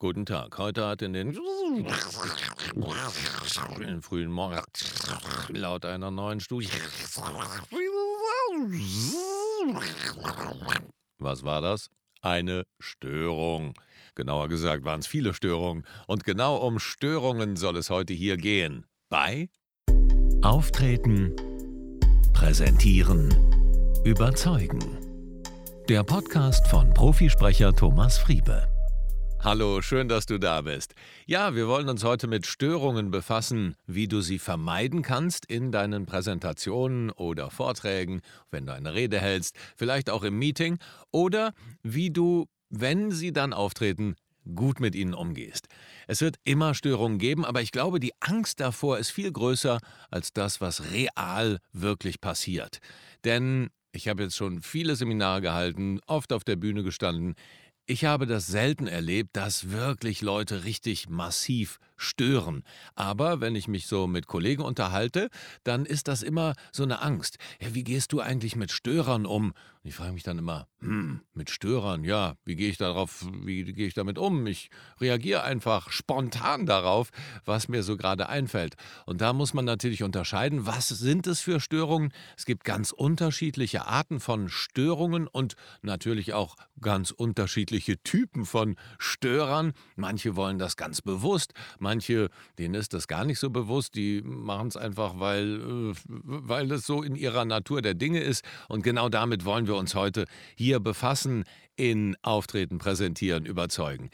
Guten Tag. Heute hat in den, in frühen Morgen laut einer neuen Studie. Was war das? Eine Störung. Genauer gesagt waren es viele Störungen. Und genau um Störungen soll es heute hier gehen. Bei Auftreten, Präsentieren, Überzeugen. Der Podcast von Profisprecher Thomas Friebe. Hallo, schön, dass du da bist. Ja, wir wollen uns heute mit Störungen befassen, wie du sie vermeiden kannst in deinen Präsentationen oder Vorträgen, wenn du eine Rede hältst, vielleicht auch im Meeting, oder wie du, wenn sie dann auftreten, gut mit ihnen umgehst. Es wird immer Störungen geben, aber ich glaube, die Angst davor ist viel größer als das, was real wirklich passiert. Denn ich habe jetzt schon viele Seminare gehalten, oft auf der Bühne gestanden. Ich habe das selten erlebt, dass wirklich Leute richtig massiv stören. Aber wenn ich mich so mit Kollegen unterhalte, dann ist das immer so eine Angst. Ja, wie gehst du eigentlich mit Störern um? ich frage mich dann immer, hm, mit Störern, ja, wie gehe ich darauf, wie gehe ich damit um? Ich reagiere einfach spontan darauf, was mir so gerade einfällt. Und da muss man natürlich unterscheiden, was sind es für Störungen? Es gibt ganz unterschiedliche Arten von Störungen und natürlich auch ganz unterschiedliche Typen von Störern. Manche wollen das ganz bewusst, denen ist das gar nicht so bewusst, die machen es einfach, weil, äh, weil es so in ihrer Natur der Dinge ist. Und genau damit wollen wir uns heute hier befassen, in Auftreten, Präsentieren, Überzeugen.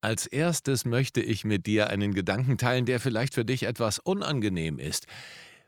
Als erstes möchte ich mit dir einen Gedanken teilen, der vielleicht für dich etwas unangenehm ist.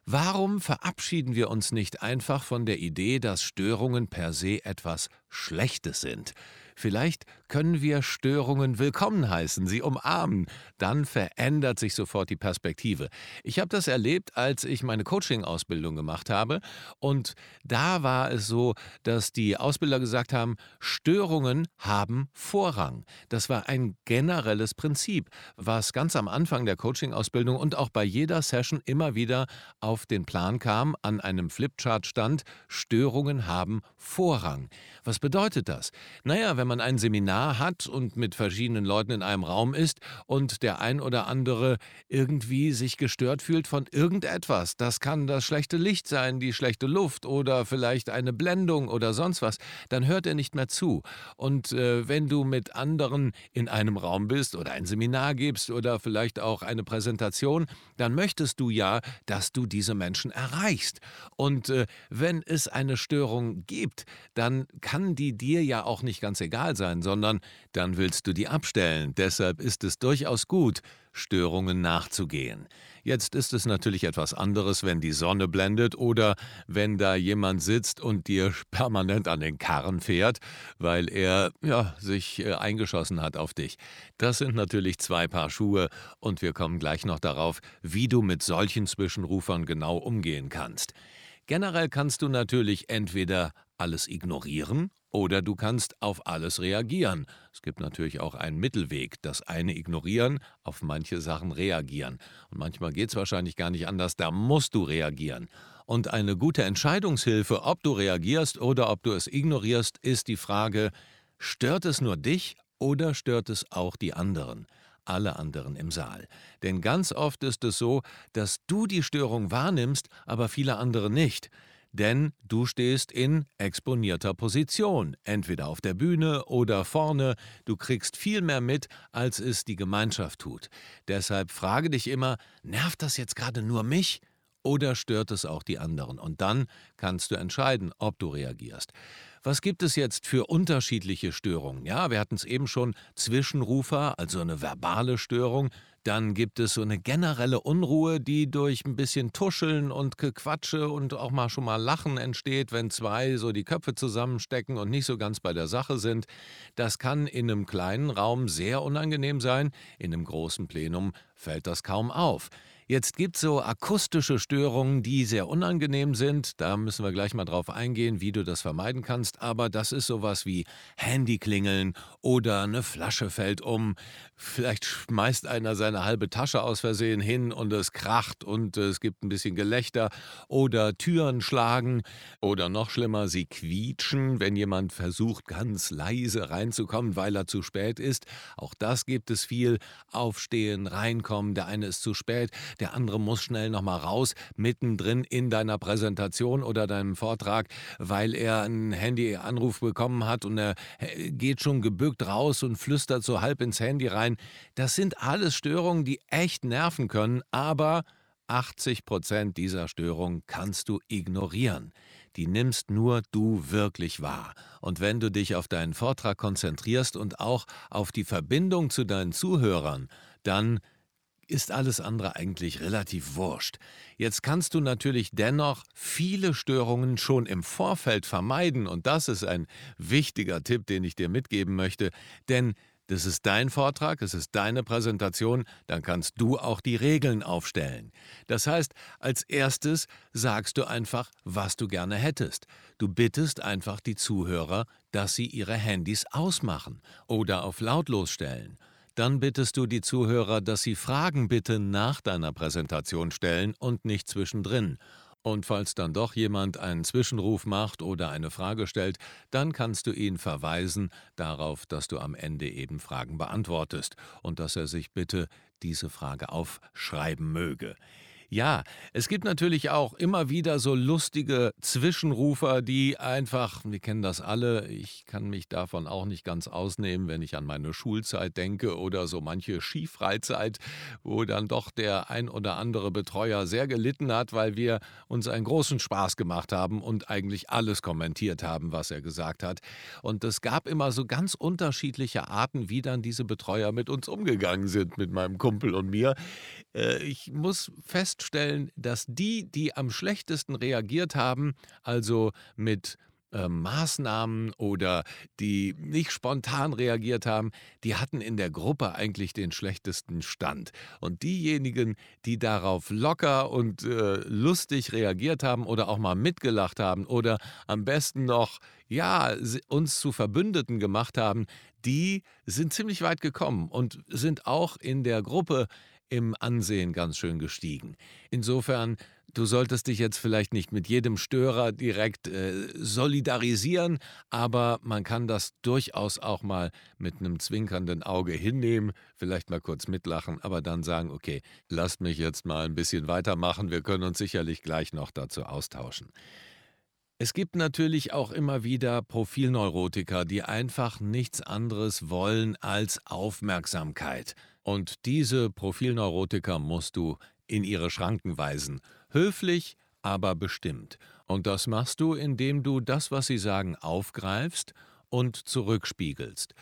Warum verabschieden wir uns nicht einfach von der Idee, dass Störungen per se etwas Schlechtes sind? Vielleicht können wir Störungen willkommen heißen, sie umarmen. Dann verändert sich sofort die Perspektive. Ich habe das erlebt, als ich meine Coaching-Ausbildung gemacht habe. Und da war es so, dass die Ausbilder gesagt haben, Störungen haben Vorrang. Das war ein generelles Prinzip, was ganz am Anfang der Coaching-Ausbildung und auch bei jeder Session immer wieder auf den Plan kam, an einem Flipchart stand, Störungen haben Vorrang. Was bedeutet das? Naja, wenn man ein Seminar hat und mit verschiedenen Leuten in einem Raum ist und der ein oder andere irgendwie sich gestört fühlt von irgendetwas. Das kann das schlechte Licht sein, die schlechte Luft oder vielleicht eine Blendung oder sonst was. Dann hört er nicht mehr zu. Und äh, wenn du mit anderen in einem Raum bist oder ein Seminar gibst oder vielleicht auch eine Präsentation, dann möchtest du ja, dass du diese Menschen erreichst. Und äh, wenn es eine Störung gibt, dann kann die dir ja auch nicht ganz egal sein, sondern dann willst du die abstellen. Deshalb ist es durchaus gut, Störungen nachzugehen. Jetzt ist es natürlich etwas anderes, wenn die Sonne blendet oder wenn da jemand sitzt und dir permanent an den Karren fährt, weil er ja sich äh, eingeschossen hat auf dich. Das sind natürlich zwei Paar Schuhe und wir kommen gleich noch darauf, wie du mit solchen Zwischenrufern genau umgehen kannst. Generell kannst du natürlich entweder alles ignorieren oder du kannst auf alles reagieren. Es gibt natürlich auch einen Mittelweg. Das eine ignorieren, auf manche Sachen reagieren. Und manchmal geht es wahrscheinlich gar nicht anders, da musst du reagieren. Und eine gute Entscheidungshilfe, ob du reagierst oder ob du es ignorierst, ist die Frage, stört es nur dich oder stört es auch die anderen? alle anderen im Saal. Denn ganz oft ist es so, dass du die Störung wahrnimmst, aber viele andere nicht denn du stehst in exponierter Position, entweder auf der Bühne oder vorne, du kriegst viel mehr mit, als es die Gemeinschaft tut. Deshalb frage dich immer, nervt das jetzt gerade nur mich oder stört es auch die anderen? Und dann kannst du entscheiden, ob du reagierst. Was gibt es jetzt für unterschiedliche Störungen? Ja, wir hatten es eben schon, Zwischenrufer, also eine verbale Störung, dann gibt es so eine generelle Unruhe, die durch ein bisschen Tuscheln und Gequatsche und auch mal schon mal Lachen entsteht, wenn zwei so die Köpfe zusammenstecken und nicht so ganz bei der Sache sind. Das kann in einem kleinen Raum sehr unangenehm sein, in einem großen Plenum fällt das kaum auf. Jetzt gibt es so akustische Störungen, die sehr unangenehm sind. Da müssen wir gleich mal drauf eingehen, wie du das vermeiden kannst. Aber das ist sowas wie Handyklingeln oder eine Flasche fällt um. Vielleicht schmeißt einer seine halbe Tasche aus Versehen hin und es kracht und es gibt ein bisschen Gelächter. Oder Türen schlagen. Oder noch schlimmer, sie quietschen, wenn jemand versucht, ganz leise reinzukommen, weil er zu spät ist. Auch das gibt es viel. Aufstehen, reinkommen, der eine ist zu spät der andere muss schnell nochmal raus, mittendrin in deiner Präsentation oder deinem Vortrag, weil er einen Handyanruf bekommen hat und er äh, geht schon gebückt raus und flüstert so halb ins Handy rein. Das sind alles Störungen, die echt nerven können, aber 80 Prozent dieser Störungen kannst du ignorieren. Die nimmst nur du wirklich wahr. Und wenn du dich auf deinen Vortrag konzentrierst und auch auf die Verbindung zu deinen Zuhörern, dann ist alles andere eigentlich relativ wurscht. Jetzt kannst du natürlich dennoch viele Störungen schon im Vorfeld vermeiden und das ist ein wichtiger Tipp, den ich dir mitgeben möchte, denn das ist dein Vortrag, es ist deine Präsentation, dann kannst du auch die Regeln aufstellen. Das heißt, als erstes sagst du einfach, was du gerne hättest. Du bittest einfach die Zuhörer, dass sie ihre Handys ausmachen oder auf lautlos stellen. Dann bittest du die Zuhörer, dass sie Fragen bitte nach deiner Präsentation stellen und nicht zwischendrin. Und falls dann doch jemand einen Zwischenruf macht oder eine Frage stellt, dann kannst du ihn verweisen darauf, dass du am Ende eben Fragen beantwortest und dass er sich bitte diese Frage aufschreiben möge. Ja, es gibt natürlich auch immer wieder so lustige Zwischenrufer, die einfach, wir kennen das alle, ich kann mich davon auch nicht ganz ausnehmen, wenn ich an meine Schulzeit denke oder so manche Skifreizeit, wo dann doch der ein oder andere Betreuer sehr gelitten hat, weil wir uns einen großen Spaß gemacht haben und eigentlich alles kommentiert haben, was er gesagt hat. Und es gab immer so ganz unterschiedliche Arten, wie dann diese Betreuer mit uns umgegangen sind, mit meinem Kumpel und mir. Äh, ich muss fest feststellen, dass die, die am schlechtesten reagiert haben, also mit äh, Maßnahmen oder die nicht spontan reagiert haben, die hatten in der Gruppe eigentlich den schlechtesten Stand. Und diejenigen, die darauf locker und äh, lustig reagiert haben oder auch mal mitgelacht haben oder am besten noch, ja, uns zu Verbündeten gemacht haben, die sind ziemlich weit gekommen und sind auch in der Gruppe im Ansehen ganz schön gestiegen. Insofern, du solltest dich jetzt vielleicht nicht mit jedem Störer direkt äh, solidarisieren, aber man kann das durchaus auch mal mit einem zwinkernden Auge hinnehmen, vielleicht mal kurz mitlachen, aber dann sagen, okay, lasst mich jetzt mal ein bisschen weitermachen, wir können uns sicherlich gleich noch dazu austauschen. Es gibt natürlich auch immer wieder Profilneurotiker, die einfach nichts anderes wollen als Aufmerksamkeit. Und diese Profilneurotiker musst du in ihre Schranken weisen. Höflich, aber bestimmt. Und das machst du, indem du das, was sie sagen, aufgreifst und zurückspiegelst.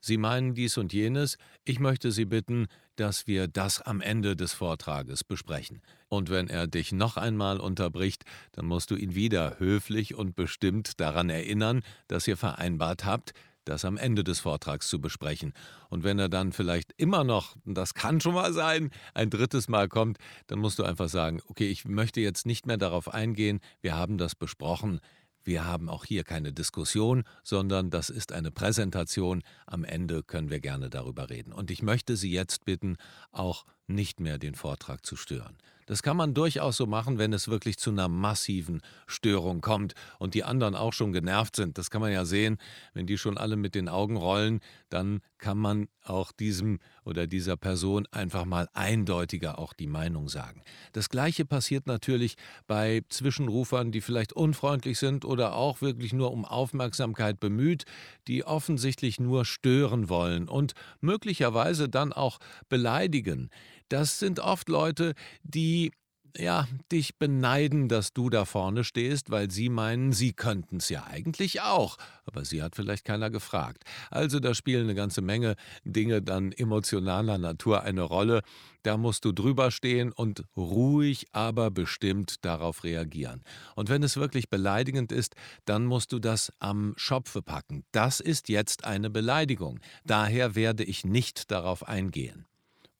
Sie meinen dies und jenes, ich möchte Sie bitten, dass wir das am Ende des Vortrages besprechen. Und wenn er dich noch einmal unterbricht, dann musst du ihn wieder höflich und bestimmt daran erinnern, dass ihr vereinbart habt, das am Ende des Vortrags zu besprechen. Und wenn er dann vielleicht immer noch, das kann schon mal sein, ein drittes Mal kommt, dann musst du einfach sagen, okay, ich möchte jetzt nicht mehr darauf eingehen, wir haben das besprochen, wir haben auch hier keine Diskussion, sondern das ist eine Präsentation. Am Ende können wir gerne darüber reden. Und ich möchte Sie jetzt bitten, auch nicht mehr den Vortrag zu stören. Das kann man durchaus so machen, wenn es wirklich zu einer massiven Störung kommt und die anderen auch schon genervt sind. Das kann man ja sehen, wenn die schon alle mit den Augen rollen, dann kann man auch diesem oder dieser Person einfach mal eindeutiger auch die Meinung sagen. Das gleiche passiert natürlich bei Zwischenrufern, die vielleicht unfreundlich sind oder auch wirklich nur um Aufmerksamkeit bemüht, die offensichtlich nur stören wollen und möglicherweise dann auch beleidigen. Das sind oft Leute, die ja, dich beneiden, dass du da vorne stehst, weil sie meinen, sie könnten es ja eigentlich auch. Aber sie hat vielleicht keiner gefragt. Also da spielen eine ganze Menge Dinge dann emotionaler Natur eine Rolle. Da musst du drüber stehen und ruhig, aber bestimmt darauf reagieren. Und wenn es wirklich beleidigend ist, dann musst du das am Schopfe packen. Das ist jetzt eine Beleidigung. Daher werde ich nicht darauf eingehen.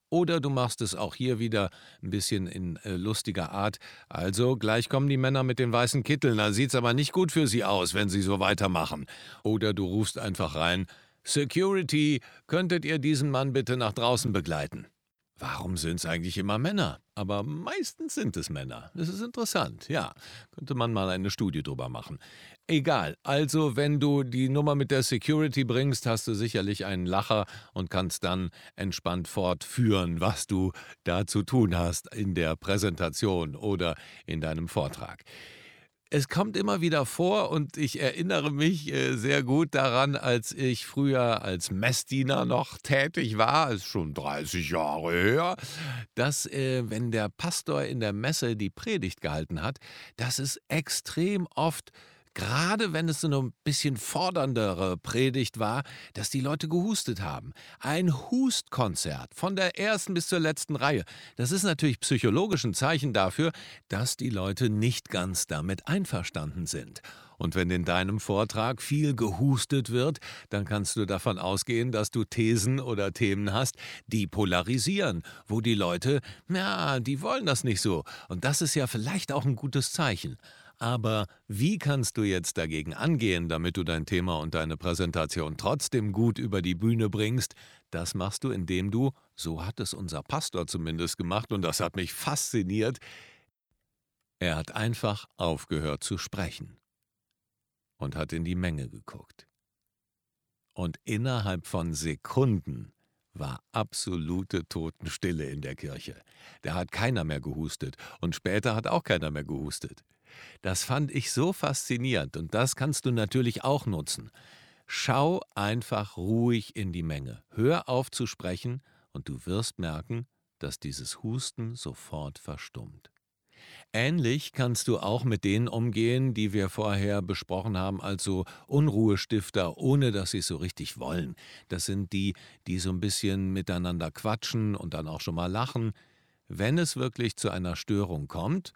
Oder du machst es auch hier wieder ein bisschen in äh, lustiger Art. Also, gleich kommen die Männer mit den weißen Kitteln, da sieht's aber nicht gut für sie aus, wenn sie so weitermachen. Oder du rufst einfach rein: Security, könntet ihr diesen Mann bitte nach draußen begleiten? Warum sind es eigentlich immer Männer? Aber meistens sind es Männer. Das ist interessant, ja. Könnte man mal eine Studie drüber machen. Egal, also wenn du die Nummer mit der Security bringst, hast du sicherlich einen Lacher und kannst dann entspannt fortführen, was du da zu tun hast in der Präsentation oder in deinem Vortrag. Es kommt immer wieder vor und ich erinnere mich äh, sehr gut daran, als ich früher als Messdiener noch tätig war, ist schon 30 Jahre her, dass äh, wenn der Pastor in der Messe die Predigt gehalten hat, dass es extrem oft gerade wenn es so ein bisschen forderndere Predigt war, dass die Leute gehustet haben. Ein Hustkonzert von der ersten bis zur letzten Reihe. Das ist natürlich psychologisch ein Zeichen dafür, dass die Leute nicht ganz damit einverstanden sind. Und wenn in deinem Vortrag viel gehustet wird, dann kannst du davon ausgehen, dass du Thesen oder Themen hast, die polarisieren, wo die Leute, ja, die wollen das nicht so. Und das ist ja vielleicht auch ein gutes Zeichen. Aber wie kannst du jetzt dagegen angehen, damit du dein Thema und deine Präsentation trotzdem gut über die Bühne bringst? Das machst du, indem du, so hat es unser Pastor zumindest gemacht, und das hat mich fasziniert, er hat einfach aufgehört zu sprechen und hat in die Menge geguckt. Und innerhalb von Sekunden war absolute Totenstille in der Kirche. Da hat keiner mehr gehustet und später hat auch keiner mehr gehustet. Das fand ich so faszinierend und das kannst du natürlich auch nutzen. Schau einfach ruhig in die Menge, hör auf zu sprechen und du wirst merken, dass dieses Husten sofort verstummt. Ähnlich kannst du auch mit denen umgehen, die wir vorher besprochen haben, also Unruhestifter, ohne dass sie es so richtig wollen. Das sind die, die so ein bisschen miteinander quatschen und dann auch schon mal lachen. Wenn es wirklich zu einer Störung kommt,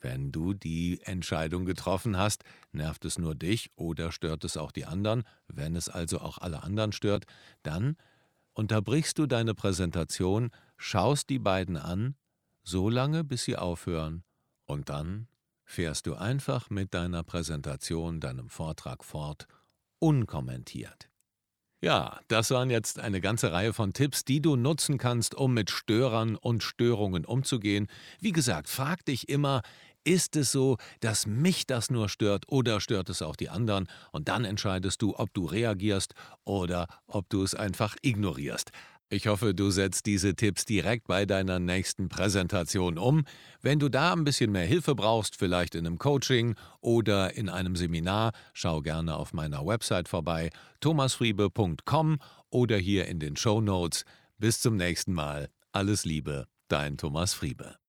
wenn du die Entscheidung getroffen hast, nervt es nur dich oder stört es auch die anderen, wenn es also auch alle anderen stört, dann unterbrichst du deine Präsentation, schaust die beiden an, so lange, bis sie aufhören, und dann fährst du einfach mit deiner Präsentation, deinem Vortrag fort, unkommentiert. Ja, das waren jetzt eine ganze Reihe von Tipps, die du nutzen kannst, um mit Störern und Störungen umzugehen. Wie gesagt, frag dich immer, ist es so, dass mich das nur stört oder stört es auch die anderen? Und dann entscheidest du, ob du reagierst oder ob du es einfach ignorierst. Ich hoffe, du setzt diese Tipps direkt bei deiner nächsten Präsentation um. Wenn du da ein bisschen mehr Hilfe brauchst, vielleicht in einem Coaching oder in einem Seminar, schau gerne auf meiner Website vorbei, thomasfriebe.com oder hier in den Show Notes. Bis zum nächsten Mal. Alles Liebe, dein Thomas Friebe.